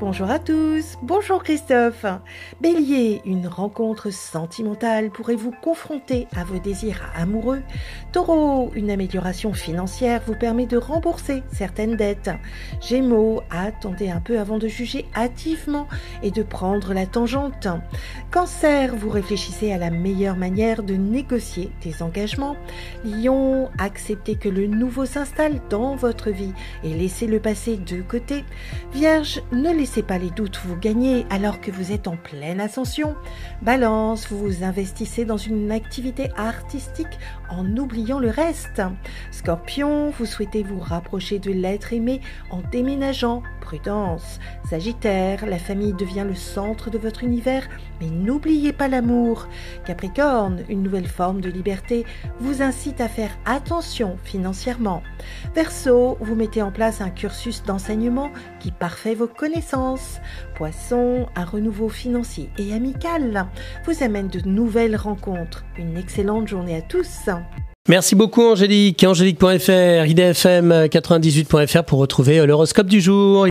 Bonjour à tous, bonjour Christophe. Bélier, une rencontre sentimentale pourrait vous confronter à vos désirs amoureux. Taureau, une amélioration financière vous permet de rembourser certaines dettes. Gémeaux, attendez un peu avant de juger hâtivement et de prendre la tangente. Cancer, vous réfléchissez à la meilleure manière de négocier des engagements. Lion, acceptez que le nouveau s'installe dans votre vie et laissez le passé de côté. Vierge, ne laissez laissez pas les doutes vous gagner alors que vous êtes en pleine ascension. Balance, vous vous investissez dans une activité artistique en oubliant le reste. Scorpion, vous souhaitez vous rapprocher de l'être aimé en déménageant. Prudence. Sagittaire, la famille devient le centre de votre univers, mais n'oubliez pas l'amour. Capricorne, une nouvelle forme de liberté vous incite à faire attention financièrement. Verseau, vous mettez en place un cursus d'enseignement qui parfait vos connaissances Poisson, un renouveau financier et amical vous amène de nouvelles rencontres. Une excellente journée à tous. Merci beaucoup Angélique, angélique.fr, idfm98.fr pour retrouver l'horoscope du jour.